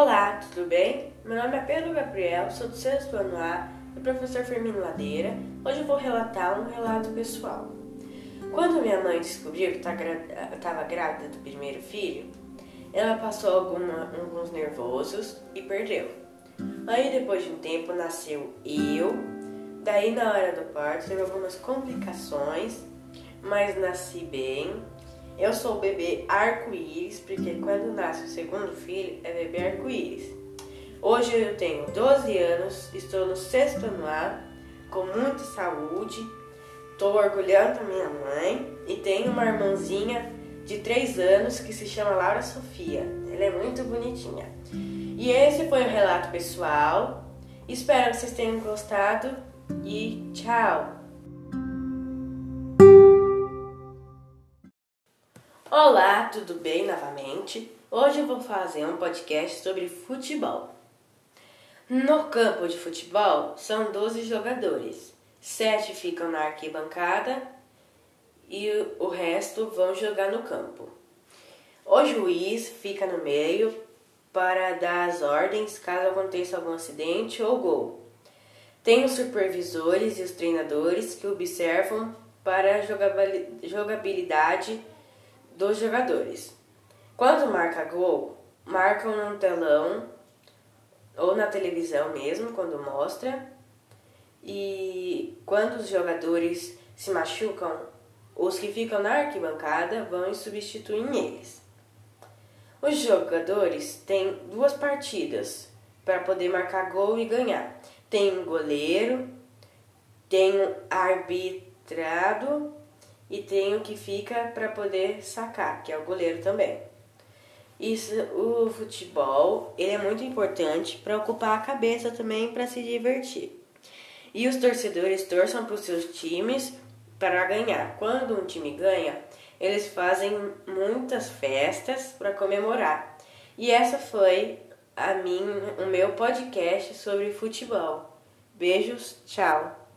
Olá, tudo bem? Meu nome é Pedro Gabriel, sou do sexto ano A do professor Firmino Ladeira. Hoje eu vou relatar um relato pessoal. Quando minha mãe descobriu que estava grávida do primeiro filho, ela passou alguma, alguns nervosos e perdeu. Aí depois de um tempo nasceu eu, daí na hora do parto teve algumas complicações, mas nasci bem eu sou o bebê arco-íris, porque quando nasce o segundo filho é bebê arco-íris. Hoje eu tenho 12 anos, estou no sexto ano A, com muita saúde, estou orgulhando a minha mãe e tenho uma irmãzinha de 3 anos que se chama Laura Sofia. Ela é muito bonitinha. E esse foi o relato pessoal. Espero que vocês tenham gostado e tchau! Olá, tudo bem novamente? Hoje eu vou fazer um podcast sobre futebol. No campo de futebol são 12 jogadores, 7 ficam na arquibancada e o resto vão jogar no campo. O juiz fica no meio para dar as ordens caso aconteça algum acidente ou gol. Tem os supervisores e os treinadores que observam para a jogabilidade dos jogadores. Quando marca gol, marcam num telão ou na televisão mesmo, quando mostra. E quando os jogadores se machucam, os que ficam na arquibancada vão e substituem eles. Os jogadores têm duas partidas para poder marcar gol e ganhar. Tem um goleiro, tem um arbitrado e tem o que fica para poder sacar, que é o goleiro também. Isso, o futebol, ele é muito importante para ocupar a cabeça também para se divertir. E os torcedores torçam para os seus times para ganhar. Quando um time ganha, eles fazem muitas festas para comemorar. E essa foi a mim, o meu podcast sobre futebol. Beijos, tchau.